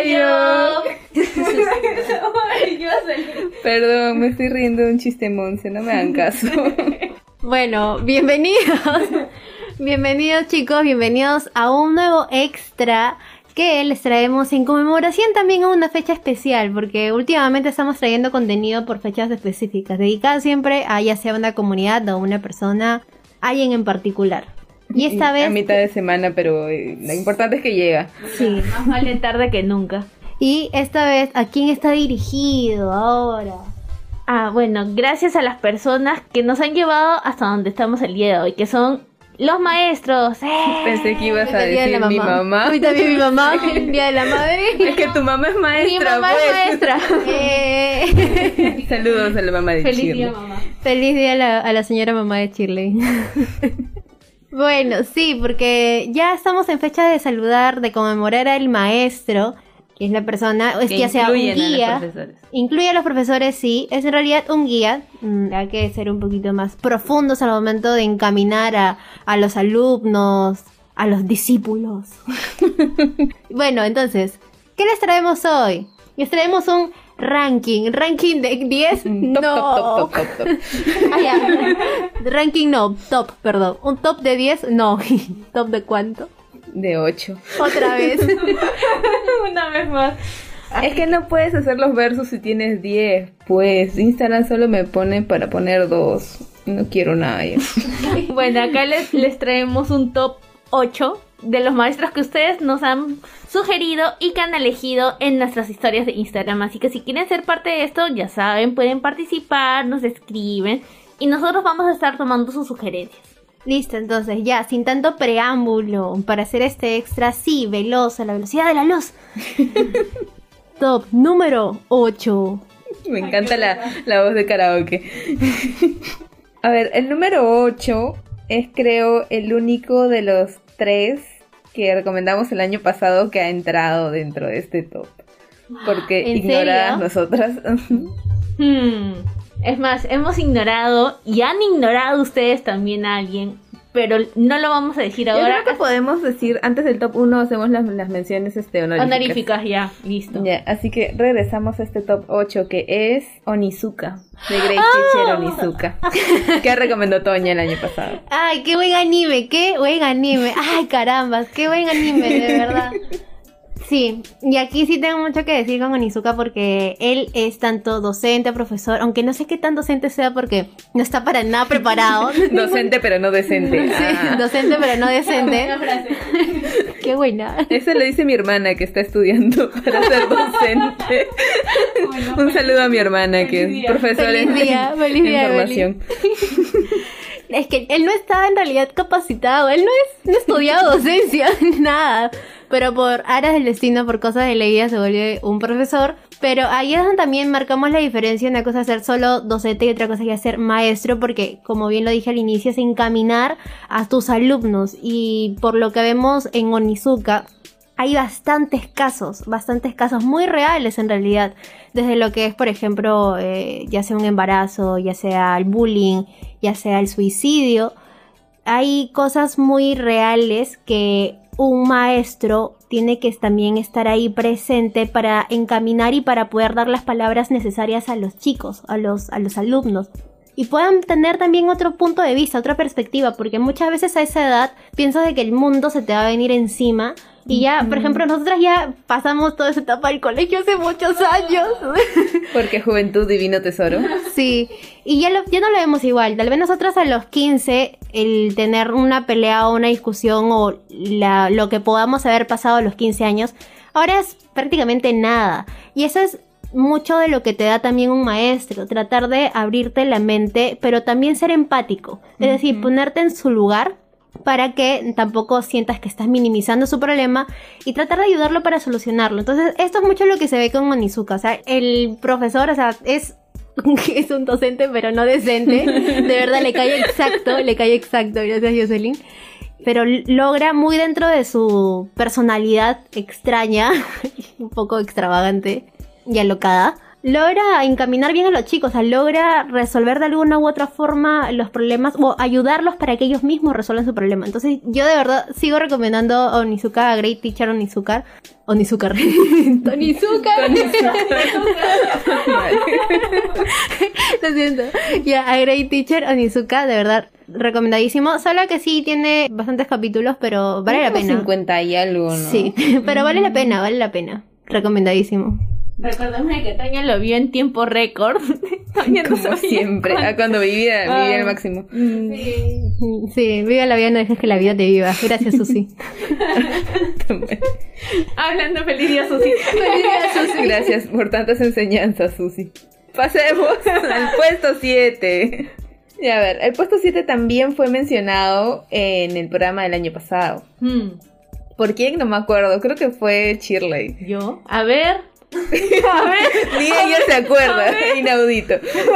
Perdón, me estoy riendo de un chiste monce, no me hagan caso. Bueno, bienvenidos. bienvenidos chicos, bienvenidos a un nuevo extra que les traemos en conmemoración también a una fecha especial, porque últimamente estamos trayendo contenido por fechas específicas, dedicadas siempre a ya sea una comunidad o una persona, alguien en particular. Y esta vez... A mitad de semana, pero eh, lo importante es que llega. Sí, más vale tarde que nunca. Y esta vez, ¿a quién está dirigido ahora? Ah, bueno, gracias a las personas que nos han llevado hasta donde estamos el día de hoy, que son los maestros. ¡Eh! Pensé que ibas a decir mi mamá. Hoy también mi mamá, el día de la madre. Es que tu mamá es maestra. Mi mamá pues. es maestra. Eh. Saludos a la mamá de Feliz Shirley. día, mamá. Feliz día a la, a la señora mamá de Shirley. Bueno, sí, porque ya estamos en fecha de saludar, de conmemorar al maestro, que es la persona, es Que ya sea un incluyen a los guía. Incluye a los profesores, sí. Es en realidad un guía. Mm, Hay que ser un poquito más profundos al momento de encaminar a, a los alumnos, a los discípulos. bueno, entonces, ¿qué les traemos hoy? Les traemos un ranking. ¿Ranking de 10? Mm, no. Top, top, top, top. Ah. Ranking no, top, perdón. ¿Un top de 10? No. ¿Top de cuánto? De 8. Otra vez. Una vez más. Es que no puedes hacer los versos si tienes 10. Pues Instagram solo me pone para poner 2. No quiero nada. Bueno, acá les, les traemos un top 8 de los maestros que ustedes nos han sugerido y que han elegido en nuestras historias de Instagram. Así que si quieren ser parte de esto, ya saben, pueden participar, nos escriben y nosotros vamos a estar tomando sus sugerencias. Listo, entonces ya, sin tanto preámbulo, para hacer este extra así, veloz, a la velocidad de la luz. Top número 8. Me encanta la, la voz de karaoke. A ver, el número 8 es creo el único de los tres que recomendamos el año pasado que ha entrado dentro de este top. Porque ¿En ignoradas nosotras. Hmm. Es más, hemos ignorado y han ignorado ustedes también a alguien, pero no lo vamos a decir Yo ahora. creo que podemos decir, antes del top 1 hacemos las, las menciones este, honoríficas. Honoríficas, ya, listo. Ya, así que regresamos a este top 8 que es Onizuka, de Great ¡Ah! Teacher Onizuka, que recomendó Toña el año pasado. Ay, qué buen anime, qué buen anime. Ay, carambas, qué buen anime, de verdad. Sí, y aquí sí tengo mucho que decir con Onizuka porque él es tanto docente, profesor, aunque no sé qué tan docente sea porque no está para nada preparado. Docente pero no decente. Sí, Ah. docente pero no decente. Qué buena. Eso lo dice mi hermana que está estudiando para ser docente. Un saludo a mi hermana que es profesora en, día, feliz en día, formación. Es que él no está en realidad capacitado, él no es, no estudiado docencia, nada. Pero por aras del destino, por cosas de la vida, se vuelve un profesor. Pero ahí es donde también marcamos la diferencia. Una cosa es ser solo docente y otra cosa es ser maestro, porque como bien lo dije al inicio, es encaminar a tus alumnos. Y por lo que vemos en Onizuka, hay bastantes casos, bastantes casos muy reales en realidad, desde lo que es, por ejemplo, eh, ya sea un embarazo, ya sea el bullying, ya sea el suicidio. Hay cosas muy reales que un maestro tiene que también estar ahí presente para encaminar y para poder dar las palabras necesarias a los chicos, a los, a los alumnos. Y puedan tener también otro punto de vista, otra perspectiva, porque muchas veces a esa edad piensas de que el mundo se te va a venir encima y ya, por ejemplo, nosotras ya pasamos toda esa etapa del colegio hace muchos años. Porque juventud divino tesoro. Sí, y ya, lo- ya no lo vemos igual. Tal vez nosotros a los 15, el tener una pelea o una discusión o la- lo que podamos haber pasado a los 15 años, ahora es prácticamente nada. Y eso es mucho de lo que te da también un maestro, tratar de abrirte la mente, pero también ser empático. Es decir, ponerte en su lugar para que tampoco sientas que estás minimizando su problema y tratar de ayudarlo para solucionarlo. Entonces, esto es mucho lo que se ve con Onizuka. O sea, el profesor, o sea, es es un docente pero no decente. De verdad le cae exacto, le cae exacto, gracias Jocelyn. Pero logra muy dentro de su personalidad extraña, un poco extravagante y alocada, logra encaminar bien a los chicos, o sea, logra resolver de alguna u otra forma los problemas o ayudarlos para que ellos mismos resuelvan su problema. Entonces, yo de verdad sigo recomendando Onizuka, a Great Teacher Onizuka. Onizuka. Tonizuka. Lo siento. Ya, a Great Teacher Onizuka, de verdad, recomendadísimo. Solo que sí tiene bastantes capítulos, pero vale la pena. 50 y algo, ¿no? Sí, pero vale la pena, vale la pena. Recomendadísimo. Recordemos que Toña lo vio en tiempo récord. Toña no Como siempre, cuánto. ah, cuando vivía, Ah. vivía al máximo. Sí, viva la vida, no dejes que la vida te viva. Gracias, Susi. Hablando feliz día, Susi. Gracias por tantas enseñanzas, Susi. Pasemos al puesto 7. Y a ver, el puesto 7 también fue mencionado en el programa del año pasado. Hmm, ¿Por quién? No me acuerdo. Creo que fue Shirley. Yo, a ver. A ver. Ni ella se acuerda. Inaudito.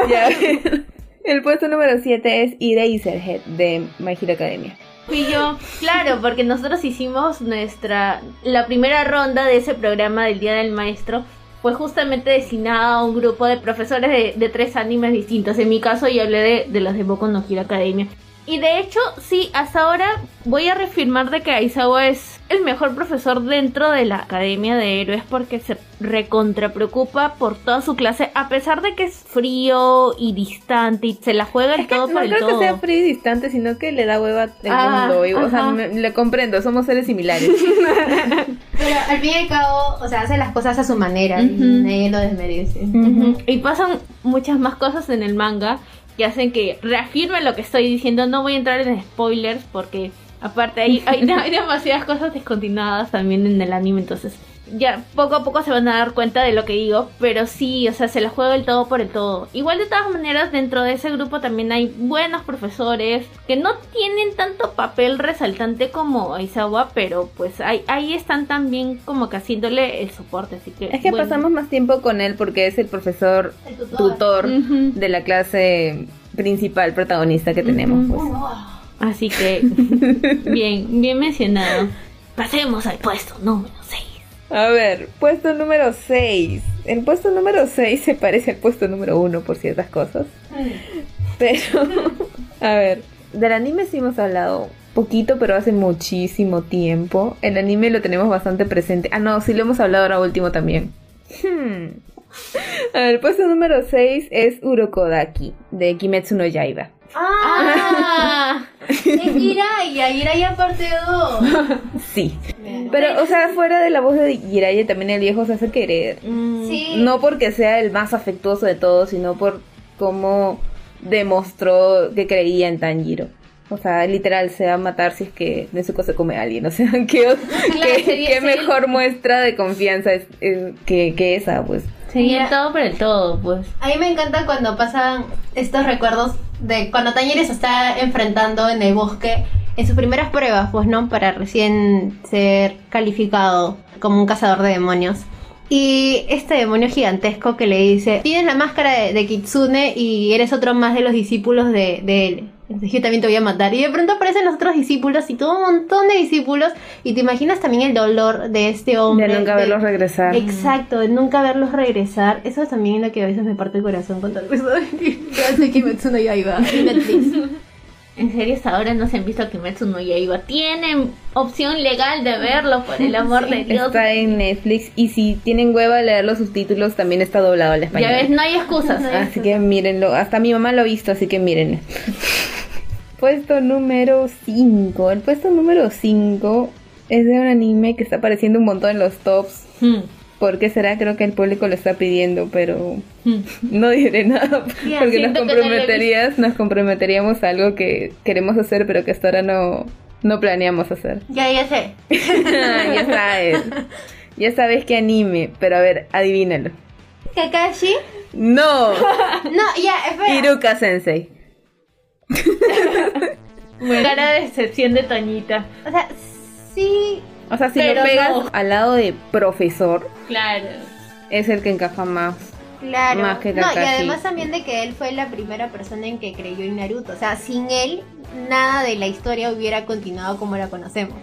Ya. El puesto número 7 es Eraserhead de My Hero Academia. Fui yo, claro, porque nosotros hicimos nuestra. La primera ronda de ese programa del Día del Maestro fue justamente destinada a un grupo de profesores de, de tres animes distintos. En mi caso, yo hablé de, de los de Boku no Hero Academia. Y de hecho, sí, hasta ahora voy a reafirmar de que Aizawa es el mejor profesor dentro de la Academia de Héroes porque se recontra preocupa por toda su clase, a pesar de que es frío y distante y se la juega el Es que todo no por el creo todo. que sea frío y distante, sino que le da hueva el Ah, mundo. Y, o sea, me- le comprendo, somos seres similares. Pero al fin y al cabo, o sea, hace las cosas a su manera. y. Nadie lo desmerece. Y pasan muchas más cosas en el manga que hacen que reafirme lo que estoy diciendo. No voy a entrar en spoilers porque aparte hay, hay, hay demasiadas cosas descontinuadas también en el anime, entonces ya poco a poco se van a dar cuenta de lo que digo, pero sí, o sea, se la juega el todo por el todo. Igual de todas maneras, dentro de ese grupo también hay buenos profesores que no tienen tanto papel resaltante como Aizawa, pero pues ahí, ahí están también como que haciéndole el soporte, así que... Es que bueno. pasamos más tiempo con él porque es el profesor El tutor. de la clase principal protagonista que tenemos. Pues. Así que, bien, bien mencionado. Pasemos al puesto número 6. A ver, puesto número 6. El puesto número 6 se parece al puesto número 1 por ciertas cosas. Pero, a ver, del anime sí hemos hablado poquito, pero hace muchísimo tiempo. El anime lo tenemos bastante presente. Ah, no, sí lo hemos hablado ahora último también. Hmm. A ver, el puesto número 6 es Urokodaki, de Kimetsu no Yaiba. ¡Ah! Jiraiya, Jiraiya parte 2. Sí. Pero, o sea, fuera de la voz de Jiraiya, también el viejo se hace querer. Sí. No porque sea el más afectuoso de todos, sino por cómo demostró que creía en Tanjiro. O sea, literal, se va a matar si es que Nezuko se come a alguien. O sea, qué, qué- sería- qué sería- mejor muestra de confianza es, es que, que esa, pues. Sería todo por el todo, pues. A mí me encanta cuando pasan estos recuerdos de cuando Tañeres se está enfrentando en el bosque en sus primeras pruebas, pues no, para recién ser calificado como un cazador de demonios. Y este demonio gigantesco que le dice, tienes la máscara de, de Kitsune y eres otro más de los discípulos de, de él. Entonces yo también te voy a matar. Y de pronto aparecen los otros discípulos y todo un montón de discípulos. Y te imaginas también el dolor de este hombre. De nunca de- verlos regresar. Exacto, de nunca verlos regresar. Eso es también lo que a veces me parte el corazón con tal cosa de que Kimetsu no Yaiba en serio, hasta ahora no se han visto Kimetsu no Yaiba. Tienen opción legal de verlo, por el amor de Dios. Está en Netflix y si tienen hueva de leer los subtítulos, también está doblado al español. Ya ves, no hay excusas. Así que mírenlo. Hasta mi mamá lo ha visto, así que mírenlo. puesto número 5. El puesto número 5 es de un anime que está apareciendo un montón en los tops. Hmm, ¿Por qué será? Creo que el público lo está pidiendo, pero hmm. no diré nada. Porque nos que comprometerías, nos comprometeríamos a algo que queremos hacer, pero que hasta ahora no, no planeamos hacer. Ya, ya sé. ya sabes. Ya sabes qué anime, pero a ver, adivínalo. Kakashi. No, No, ya, espera. Iruka Sensei. Cara de decepción de Toñita. O sea, sí. O sea, si Pero lo pegas no. al lado de profesor, Claro. es el que encaja más. Claro. Más que no, y Kakashi. además también de que él fue la primera persona en que creyó en Naruto. O sea, sin él, nada de la historia hubiera continuado como la conocemos.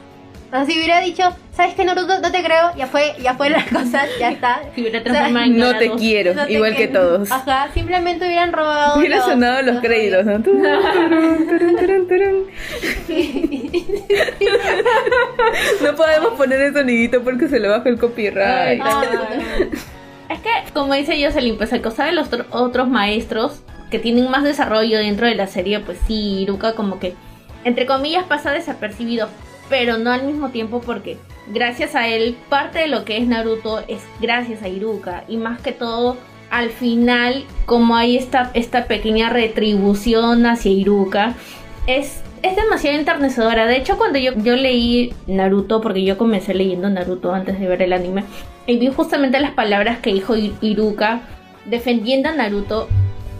O si hubiera dicho, ¿sabes qué, Naruto? No te creo, ya fue, ya fue las cosas, ya está. Si hubiera O sea, transformado en No te quiero, No te igual que todos. Ajá, simplemente hubieran robado. Hubiera los- sonado los créditos, ¿no? Turun, turun, turun, turun, turun. No podemos poner el sonidito porque se le baja el copyright. Es que, como dice Jocelyn, pues al costado de los otro- otros maestros que tienen más desarrollo dentro de la serie, pues sí, Iruka como que, entre comillas, pasa desapercibido, pero no al mismo tiempo porque gracias a él, parte de lo que es Naruto es gracias a Iruka, y más que todo, al final, como hay esta, esta pequeña retribución hacia Iruka, es, es demasiado enternecedora. De hecho, cuando yo, yo leí Naruto, porque yo comencé leyendo Naruto antes de ver el anime, y vi justamente las palabras que dijo Iruka defendiendo a Naruto,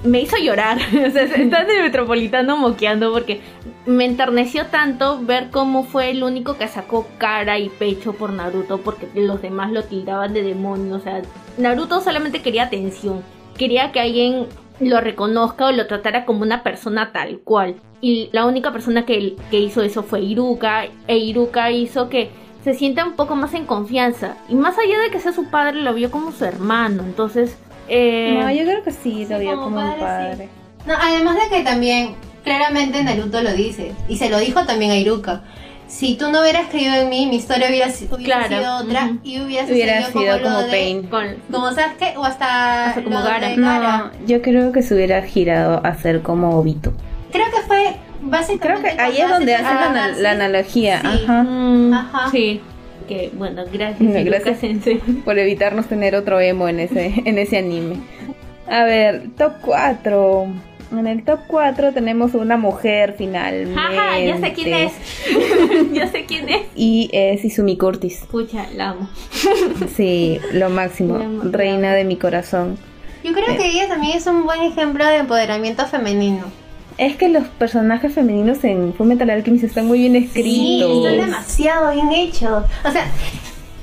me hizo llorar. o sea, está en el metropolitano moqueando porque me enterneció tanto ver cómo fue el único que sacó cara y pecho por Naruto porque los demás lo tildaban de demonio. O sea, Naruto solamente quería atención. Quería que alguien lo reconozca o lo tratara como una persona tal cual. Y la única persona que, que hizo eso fue Iruka. E Iruka hizo que se sienta un poco más en confianza. Y más allá de que sea su padre, lo vio como su hermano. Entonces... Eh, No, yo creo que sí, lo Sí, vio como como un padre, padre. No, además de que también, claramente Naruto lo dice, y se lo dijo también a Iruka. Si tú no hubieras creído en mí, mi historia hubiera, hubiera Claro, sido otra ujú. y hubiera Hubiera sido como, como lo de- Pain. con- Como Sasuke o hasta, Hasta como lo de. No, yo creo que se hubiera girado a ser como Obito. Creo que fue básicamente. Creo que ahí es donde hace hace la, ana- catarsis. la analogía. Sí. Ajá. Mm, Ajá. Sí. Que bueno, gracias. No, gracias. Sensei. Por evitarnos tener otro emo en ese, en ese anime. A ver, top 4. En el top 4 tenemos una mujer finalmente. Jaja, ya sé quién es. ya sé quién es. Y es Izumi Curtis. Pucha, la amo. Sí, lo máximo. Amo. Reina de mi corazón. Yo creo que ella también es un buen ejemplo de empoderamiento femenino. Es que los personajes femeninos en Fullmetal Alchemist están muy bien Sí, escritos. están demasiado bien hechos. O sea,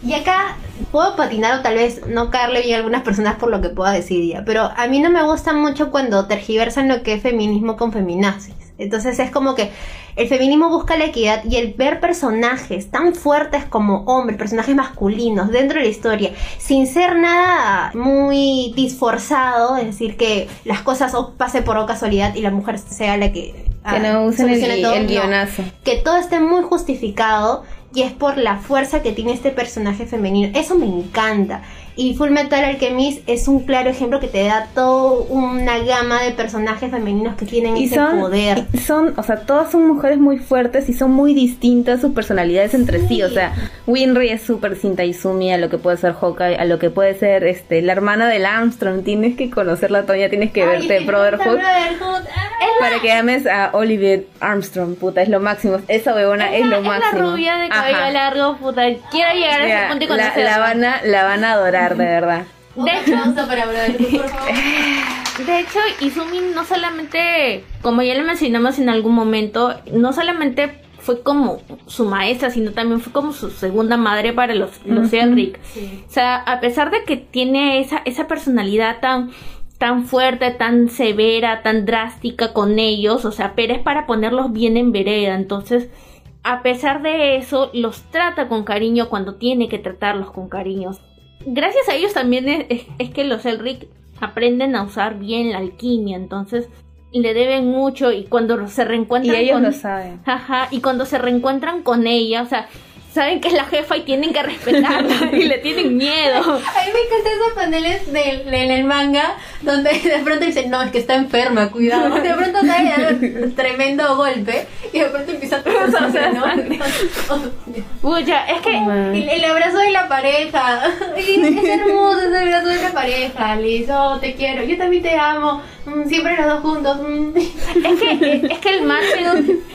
y acá puedo patinar o tal vez no caerle bien a algunas personas por lo que pueda decir ya, pero a mí no me gusta mucho cuando tergiversan lo que es feminismo con feminazis. Entonces es como que el feminismo busca la equidad y el ver personajes tan fuertes como hombres, personajes masculinos dentro de la historia, sin ser nada muy disforzado, es decir, que las cosas pase por casualidad y la mujer sea la que... Que no ah, usen el, todo, el no guionazo. que todo esté muy justificado y es por la fuerza que tiene este personaje femenino. Eso me encanta. Y Full Metal Alchemist es un claro ejemplo que te da toda una gama de personajes femeninos que tienen Y ese son, poder. y son, o sea, todas son mujeres muy fuertes y son muy distintas sus personalidades entre sí. O sea, Winry es súper distinta a Izumi a lo que puede ser Hawkeye, a lo que puede ser este la hermana del Armstrong. Tienes que conocerla, Tonya, tienes que Ay, verte es Brotherhood Brotherhood. Ah. para que ames a Olivia Armstrong. Puta, es lo máximo. Esa huevona es, lo máximo. la rubia de cabello Ajá. largo, puta. Quiero llegar a ese punto y la, conocerla. la van a, la van a adorar, de verdad. Un De hecho- aplauso para Brotherhood, por favor. De hecho, Izumi no solamente, como ya le mencionamos en algún momento, no solamente fue como su maestra, sino también fue como su segunda madre para los, los Ujú. Elric. Sí. O sea, a pesar de que tiene esa, esa personalidad tan, tan fuerte, tan severa, tan drástica con ellos, o sea, pero es para ponerlos bien en vereda. Entonces, a pesar de eso, los trata con cariño cuando tiene que tratarlos con cariño. Gracias a ellos también es, es- es que los Elric aprenden a usar bien la alquimia, entonces le deben mucho y cuando se Y reencuentran ellos con lo saben. Ajá, y cuando se reencuentran con ella, o sea, saben que es la jefa y tienen que respetarla y le tienen miedo. A mí me encantan esos paneles del- en el manga donde de pronto dicen, no, es que está enferma, cuidado. De pronto cae un tremendo golpe y de pronto empieza a toser, ¿no? Pucha, es que el abrazo de la pareja. Es hermoso ese abrazo de la pareja. Liz, oh, te quiero. Yo también te amo. Mm, Siempre los dos juntos. Mm. es que es que el match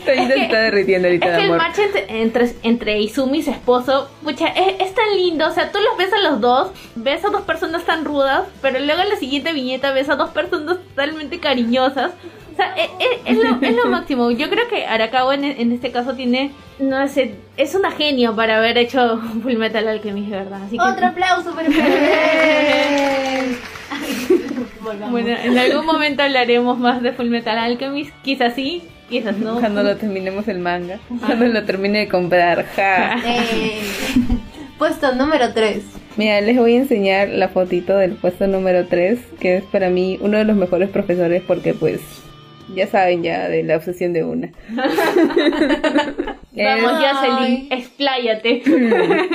Toñita es que- está derritiendo ahorita es que el amor. match entre, entre, entre Izumi y su esposo, pucha, es, es tan lindo. O sea, tú los ves a los dos, ves a dos personas tan rudas, pero luego en la siguiente viñeta ves a dos personas totalmente cariñosas. O sea, es, es- es lo, es lo máximo. Yo creo que Arakawa en, en este caso tiene, no sé, es una genio para haber hecho Full Metal Alchemist, verdad. Así que, Otro aplauso para. Bueno, en algún momento hablaremos más de Full Metal Alchemist, quizás sí, Quizás no. Cuando lo terminemos el manga. Cuando lo termine de comprar. Ja. Eh, puesto número 3. Mira, les voy a enseñar la fotito del puesto número 3, que es para mí uno de los mejores profesores porque pues ya saben ya de la obsesión de una. Vamos. Jocelyn, expláyate.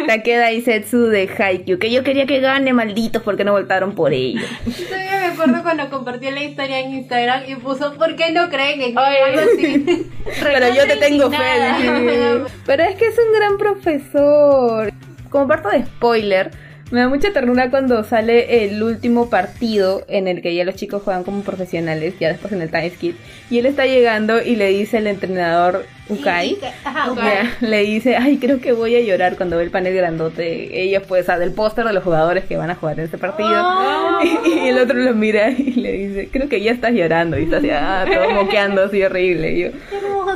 Takeda Isetsu de Haikyuu, que yo quería que gane, malditos, porque no votaron por ello. Todavía me acuerdo cuando compartió la historia en Instagram y puso ¿Por qué no creen en mí?" Ay. algo así. Pero yo te tengo fe. Pero es que es un gran profesor. Como parte de spoiler, me da mucha ternura cuando sale el último partido en el que ya los chicos juegan como profesionales, ya después en el Time Skip. Y él está llegando y le dice al entrenador Ukai. Ajá, Ukai. Le dice, ay, creo que voy a llorar cuando ve el panel grandote. Ella, pues, ah, del póster de los jugadores que van a jugar en ese partido. Oh. Y, el otro lo mira y le dice, creo que ya estás llorando. Y está así, ah, todo moqueando así horrible. Y yo,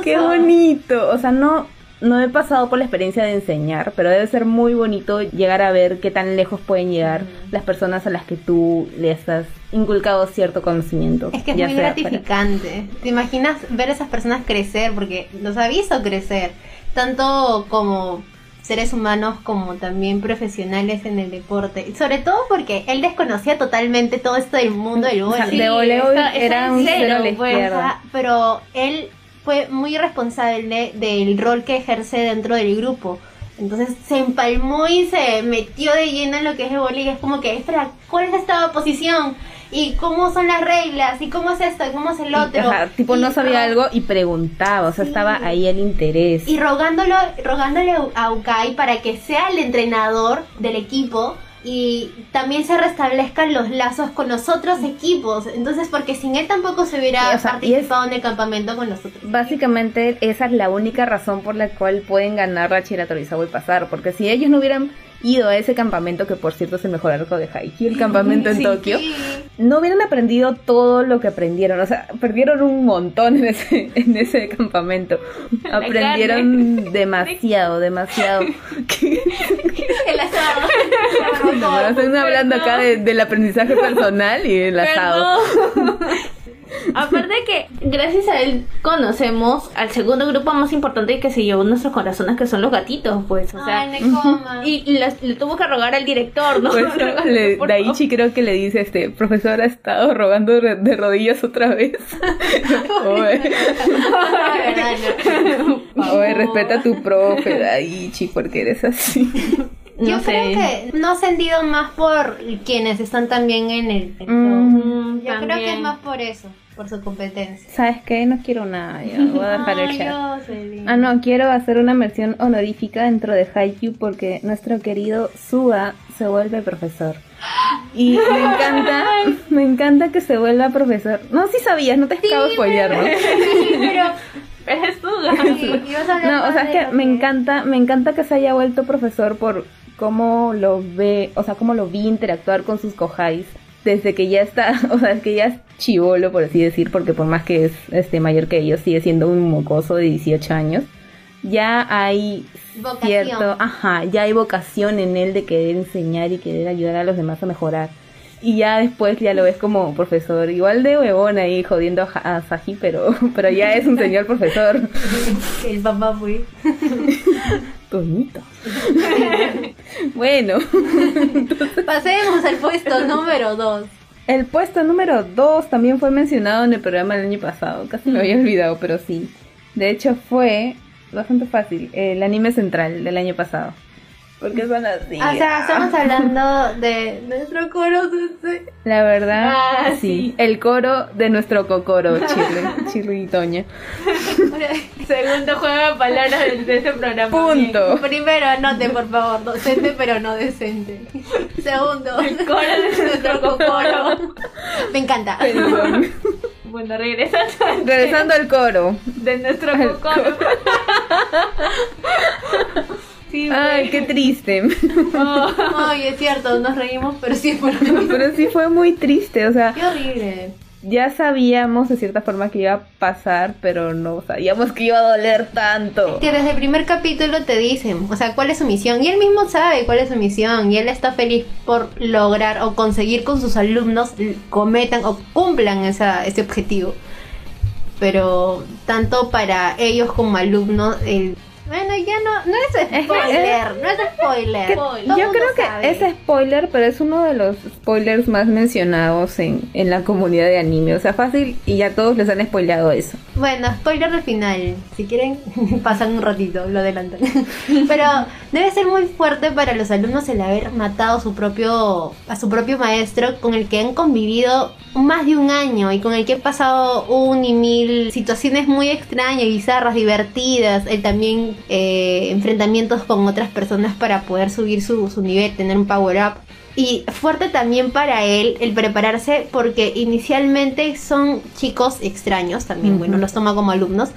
Qué qué bonito. O sea, no, no he pasado por la experiencia de enseñar, pero debe ser muy bonito llegar a ver qué tan lejos pueden llegar las personas a las que tú les has inculcado cierto conocimiento. Es que es ya muy para- gratificante. ¿Te imaginas ver a esas personas crecer? Porque los ha visto crecer. Tanto como seres humanos como también profesionales en el deporte. Sobre todo porque él desconocía totalmente todo esto del mundo del vóley. de está- está era un cero, cero a la pues, izquierda. Pero él fue muy responsable del rol que ejerce dentro del grupo. Entonces se empalmó y se metió de lleno en lo que es el vóley. Es como que, espera, ¿cuál es esta posición? ¿Y cómo son las reglas? ¿Y cómo es esto? ¿Y cómo es el Y, otro? ajá, tipo, no Y sabía algo y preguntaba, o sea, Sí. estaba ahí el interés. Y rogándolo, rogándole a Ukai para que sea el entrenador del equipo y también se restablezcan los lazos con los otros equipos. Entonces, porque sin él tampoco se hubiera Sí, o sea, y participado en el campamento con nosotros. Básicamente esa es la única razón por la cual pueden ganar la Chiratorizawa y pasar, porque si ellos no hubieran ido a ese campamento, que por cierto es el mejor arco de Haikyuu, el campamento en Sí. Tokio, no hubieran aprendido todo lo que aprendieron, o sea, perdieron un montón en ese, en ese campamento, La aprendieron demasiado, demasiado. El asado. Están hablando acá de- del aprendizaje personal y el asado. Aparte que gracias a él conocemos al segundo grupo más importante que se llevó nuestros corazones, que son los gatitos, pues, o sea, Ay, y las- le tuvo que rogar al director, ¿no? Le- Por Daichi creo que le dice, este, profesor ha estado rogando de, de rodillas otra vez. Oye, respeta a tu profe, Daichi, porque eres así. No Yo sé. creo que no sentido más por quienes están también en el. Mm, Yo creo que es más por eso, por su competencia. ¿Sabes qué? No quiero nada, voy a dejar el chat. Ah, no, quiero hacer una mención honorífica dentro de Haikyuu porque nuestro querido Suga se vuelve profesor. Y me encanta, me encanta que se vuelva profesor. No, sí sabías, no te acabo de spoilear, ¿no? Sí, pero Es tu sí, No, o sea, de es que me encanta, me encanta que se haya vuelto profesor por cómo lo ve, o sea, cómo lo vi interactuar con sus kohais desde que ya está, o sea, es que ya es chivolo, por así decir, porque por más que es este mayor que ellos, sigue siendo un mocoso de 18 años. Ya hay Vocación. cierto, ajá, ya hay vocación en él de querer enseñar y querer ayudar a los demás a mejorar. Y ya después ya lo ves como profesor, igual de huevón ahí jodiendo a, Saji, pero, pero ya es un señor profesor. El papá fue. Toñito. bueno, Pasemos al puesto número 2. el puesto número 2 también fue mencionado en el programa del año pasado. Casi me había olvidado, pero sí. De hecho, fue bastante fácil. El anime central del año pasado. Porque son así. O sea, estamos hablando de nuestro coro. La verdad, Ah, sí. sí. El coro de nuestro cocoro, Chirri, Chirri y Toña. Segundo juego de palabras de, ese programa. Punto. Primero, anote por favor, docente pero no decente. Segundo, El coro de nuestro cocoro. Me encanta. Perdón. Bueno, regresando Regresando al coro. de nuestro cocoro. Sí, Ay, qué triste. Oh. Ay, es cierto, nos reímos, pero sí por Pero sí fue muy triste, o sea, Qué horrible. ya sabíamos de cierta forma que iba a pasar, pero no sabíamos que iba a doler tanto. Que desde el primer capítulo te dicen, o sea, cuál es su misión. Y él mismo sabe cuál es su misión. Y él está feliz por lograr o conseguir con sus alumnos cometan o cumplan esa, ese objetivo. pero tanto para ellos como alumnos, el bueno, ya no, no es spoiler, no es spoiler. que yo creo que sabe. es spoiler, pero es uno de los spoilers más mencionados en, en la comunidad de anime. O sea, fácil y ya todos les han spoileado eso. Bueno, spoiler del final. Si quieren, pasan un ratito, lo adelantan. Pero debe ser muy fuerte para los alumnos el haber matado a su propio, a su propio maestro con el que han convivido más de un año y con el que han pasado un y mil situaciones muy extrañas, bizarras, divertidas. Él también eh, enfrentamientos con otras personas para poder subir su, su nivel, tener un power up. Y fuerte también para él el prepararse porque inicialmente son chicos extraños también, Ujú. bueno, los toma como alumnos,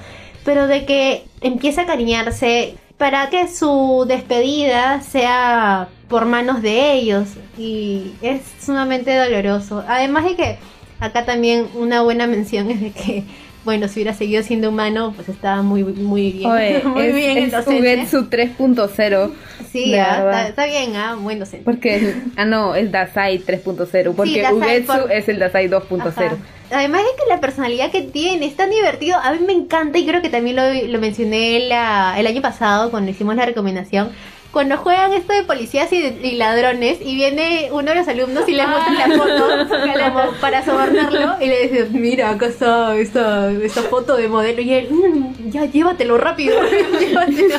pero de que empieza a cariñarse para que su despedida sea por manos de ellos y es sumamente doloroso. Además de que acá también una buena mención es de que bueno, si hubiera seguido siendo humano, pues estaba muy muy bien. Oye, muy es, bien es. Ugetsu 3.0. Sí, ah, está, está bien, ah, buen docente. Porque, ah, no, es Dasai 3.0. Porque Ugetsu por- es el Dasai 2.0. Ajá. Además de que la personalidad que tiene es tan divertido, a mí me encanta y creo que también lo, lo mencioné la- el año pasado cuando hicimos la recomendación. Cuando juegan esto de policías y, de- y ladrones y viene uno de los alumnos y le muestra la foto como para sobornarlo y le dice, mira, acá está esta, esta foto de modelo y él, "Mm, ya llévatelo rápido, llévatelo.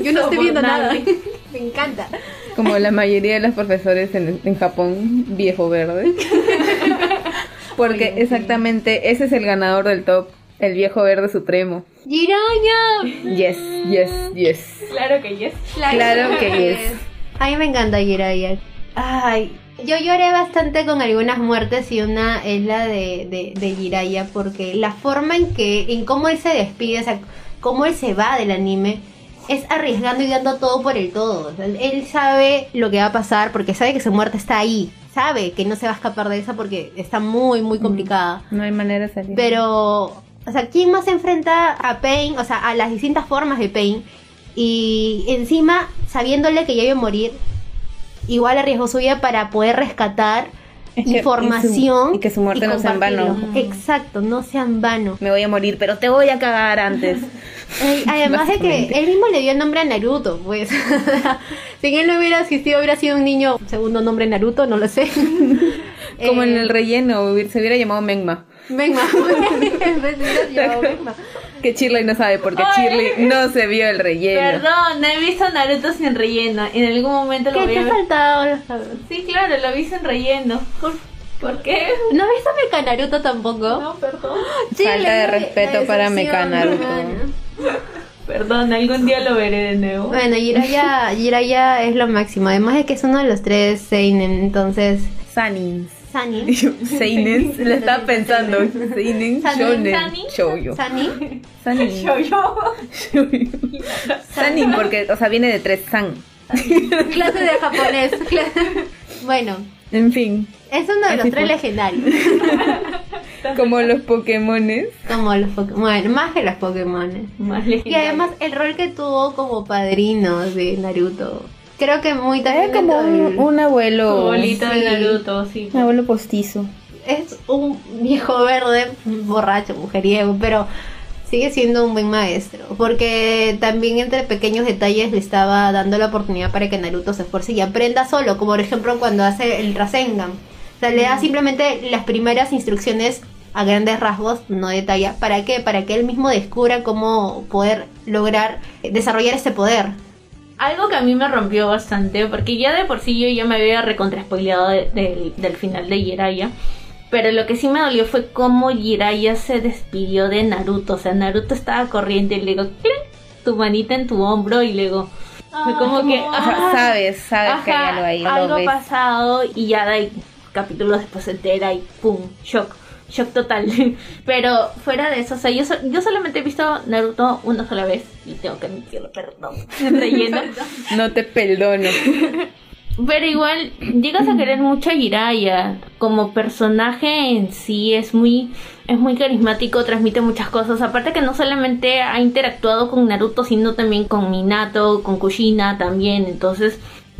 yo no estoy viendo nada. Me encanta. Como la mayoría de los profesores en, en Japón, viejo verde. Porque exactamente ese es el ganador del top, el viejo verde supremo. Jiraya. Yes, yes, yes. Claro que yes. Claro que yes. A mí me encanta Jiraiya. Ay, yo lloré bastante con algunas muertes y una es la de, de, de Jiraiya porque la forma en que, en cómo él se despide, o sea, cómo él se va del anime, es arriesgando y dando todo por el todo. O sea, él sabe lo que va a pasar porque sabe que su muerte está ahí. Sabe que no se va a escapar de esa porque está muy, muy complicada. No hay manera de salir. Pero, o sea, ¿quién más se enfrenta a Pain? O sea, a las distintas formas de Pain. Y encima, sabiéndole que ya iba a morir, igual arriesgó su vida para poder rescatar Es que- información. y su- y que su muerte no sea en vano. Exacto, no sea en vano. Me voy a morir, pero te voy a cagar antes. Eh, Además de que él mismo le dio el nombre a Naruto, pues. si él no hubiera existido, hubiera sido un niño, segundo nombre Naruto, no lo sé. Como en Eh, el relleno, hubiera- se hubiera llamado Menma. Venga, en. Que Shirley no sabe porque Ay. Shirley no se vio el relleno. Perdón, no he visto Naruto sin relleno. En algún momento lo ¿Qué voy te a ha ver. faltado? Sí, claro, lo vi sin relleno. ¿Por, por qué? ¿No has visto Mecha Naruto tampoco? No, perdón. Falta de respeto para decepción, Mecha Naruto. hermano. Perdón, algún día lo veré de nuevo. Bueno, Jiraiya, Jiraiya es lo máximo. Además de que es uno de los tres Seinen, entonces... Sanins. Sani. Seinen, le estaba pensando. Seinen, Sanin, Shonen, Sanin. Shoujo. Sani. Sanin. Yo, yo. Sanin, porque, o sea, viene de tres san. Clase de japonés. Bueno, En fin, es uno de los tres legendarios. como los Pokémones. Como los Pokémon. Bueno, más que los Pokémon. Más Y además el rol que tuvo como padrino de Naruto. Creo que muy Era también como dentro un, abuelo. Bolita de. Naruto, sí. Un abuelo postizo. es un viejo verde, borracho, mujeriego, pero sigue siendo un buen maestro. Porque también entre pequeños detalles le estaba dando la oportunidad para que Naruto se esfuerce y aprenda solo, como por ejemplo cuando hace el Rasengan. O sea, le da simplemente las primeras instrucciones a grandes rasgos, no detalla. ¿Para qué? Para que él mismo descubra cómo poder lograr desarrollar este poder. Algo que a mí me rompió bastante, porque ya de por sí yo ya me había recontraspoileado de- del- del final de Jiraiya. Pero lo que sí me dolió fue cómo Jiraiya se despidió de Naruto. O sea, Naruto estaba corriendo y luego, ¡clin! tu manita en tu hombro y luego... Fue como que... Sabes, sabes que hay algo ahí, lo algo ves. pasado y ya de ahí capítulos después se entera y pum, shock, shock total. Pero fuera de eso, o sea, yo, so- yo solamente he visto Naruto una sola vez y tengo que admitirlo, perdón, relleno. No te perdono. Pero igual llegas a querer mucho a Jiraiya como personaje en sí es muy es muy carismático, transmite muchas cosas. Aparte que no solamente ha interactuado con Naruto, sino también con Minato, con Kushina también. Entonces,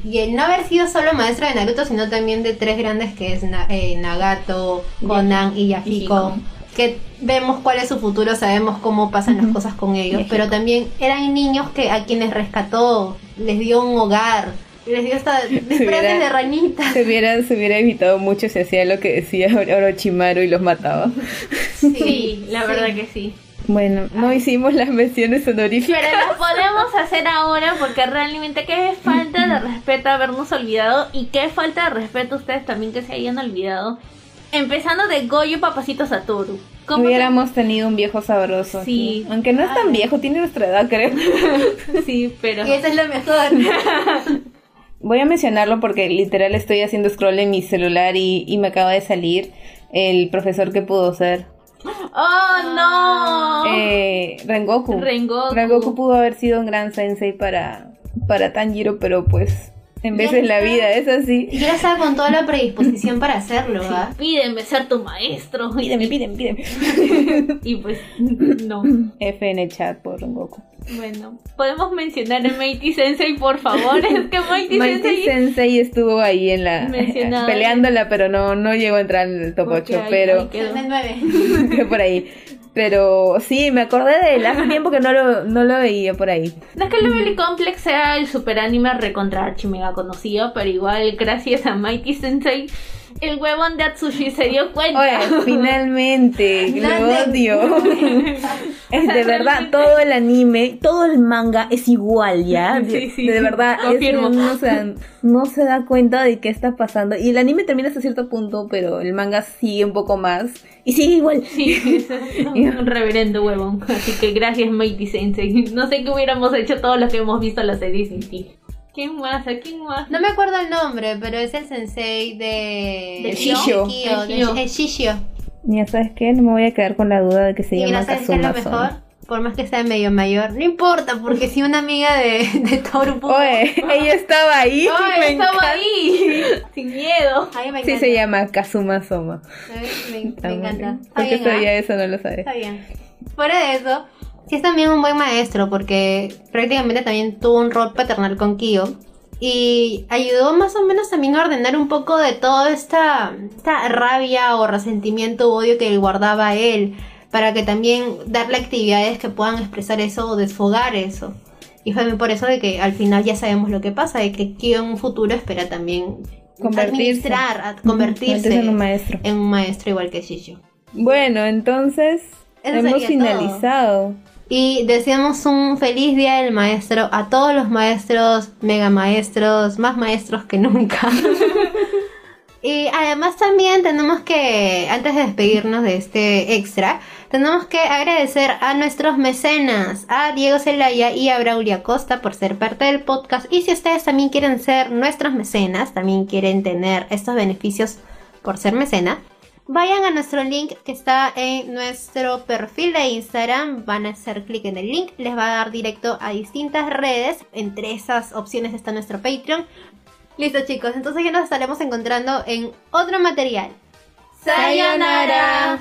Y el no haber sido solo maestro de Naruto, sino también de tres grandes que es Na- eh, Nagato, Conan y Yahiko. Yahiko. que vemos cuál es su futuro, sabemos cómo pasan las cosas con ellos, pero también eran niños que a quienes rescató, les dio un hogar, les dio hasta hubiera- de ranitas. Se hubiera, se hubiera evitado mucho si hacía lo que decía Oro- Orochimaru y los mataba. Sí, la sí. verdad que sí. Bueno, no hicimos las menciones honoríficas. Pero lo podemos hacer ahora porque realmente qué falta de respeto habernos olvidado y qué falta de respeto a ustedes también que se hayan olvidado. Empezando de Goyo Papacito Satoru. ¿Cómo te- Hubiéramos tenido un viejo sabroso. Sí. aquí. Aunque no es tan viejo, tiene nuestra edad, creo. Sí, pero... Y eso es lo mejor. Voy a mencionarlo porque literal estoy haciendo scroll en mi celular y, y me acaba de salir el profesor que pudo ser. ¡Oh, no! Eh, Rengoku. Rengoku. pudo haber sido un gran sensei para, para Tanjiro, pero pues en Ya veces la está. vida es así. Y yo estaba con toda la predisposición para hacerlo. Pídeme ser tu maestro. Pídeme, pídeme, pídeme. Y pues, no. F en el chat por Rengoku. Bueno, ¿podemos mencionar a Mighty Sensei, por favor? Es que Mighty, Mighty Sensei... Sensei estuvo ahí en la Mencionado. peleándola, pero no, no llegó a entrar en el top Porque 8, ahí- pero ahí quedó. El 9. quedó por ahí. Pero sí, me acordé de él. Hace tiempo que no lo, no lo veía por ahí. No es que el Level Complex sea el super anime recontra archi mega conocido, pero igual gracias a Mighty Sensei, el huevón de Atsushi se dio cuenta. Oye, finalmente, lo Grande. odio. Es de verdad, todo el anime, todo el manga es igual, ¿ya? Sí, sí, de verdad, es- confirmo. no, se, no se da cuenta de qué está pasando. Y el anime termina hasta cierto punto, pero el manga sigue un poco más. Y sigue igual. Sí, es un reverendo huevón. Así que gracias Mighty Sensei. No sé qué hubiéramos hecho todos los que hemos visto la serie sin ti. ¿Quién más? ¿A quién más? No me acuerdo el nombre, pero es el sensei de... De Shishio. de. Ya sabes qué, no me voy a quedar con la duda de que se Y llama no sabes qué es lo mejor, por más que sea medio mayor, no importa, porque si una amiga de, de Toru Oye, ella estaba ahí. ¡Ay, me estaba encanta. ahí! Sin miedo. Ay, me Sí se llama Kazuma Soma. Me, me Está encanta. mal. Está ¿Por qué bien, ¿ah? sabía eso? No lo sabes. Está bien. Fuera de eso, sí es también un buen maestro porque prácticamente también tuvo un rol paternal con Kyo y ayudó más o menos también a ordenar un poco de toda esta, esta rabia o resentimiento o odio que guardaba a él para que también darle actividades que puedan expresar eso o desfogar eso. Y fue por eso de que al final ya sabemos lo que pasa, de que Kyo en un futuro espera también Convertirse. administrar, convertirse en un maestro. en un maestro igual que Shishio. Bueno, entonces Eso hemos finalizado. Y deseamos un feliz día del maestro a todos los maestros, mega maestros, más maestros que nunca. y además también tenemos que, antes de despedirnos de este extra, tenemos que agradecer a nuestros mecenas, a Diego Zelaya y a Braulia Costa por ser parte del podcast. Y si ustedes también quieren ser nuestros mecenas, también quieren tener estos beneficios por ser mecena, Vayan a nuestro link que está en nuestro perfil de Instagram. Van a hacer clic en el link. Les va a dar directo a distintas redes. Entre esas opciones está nuestro Patreon. Listo chicos, entonces ya nos estaremos encontrando en otro material. ¡Sayonara!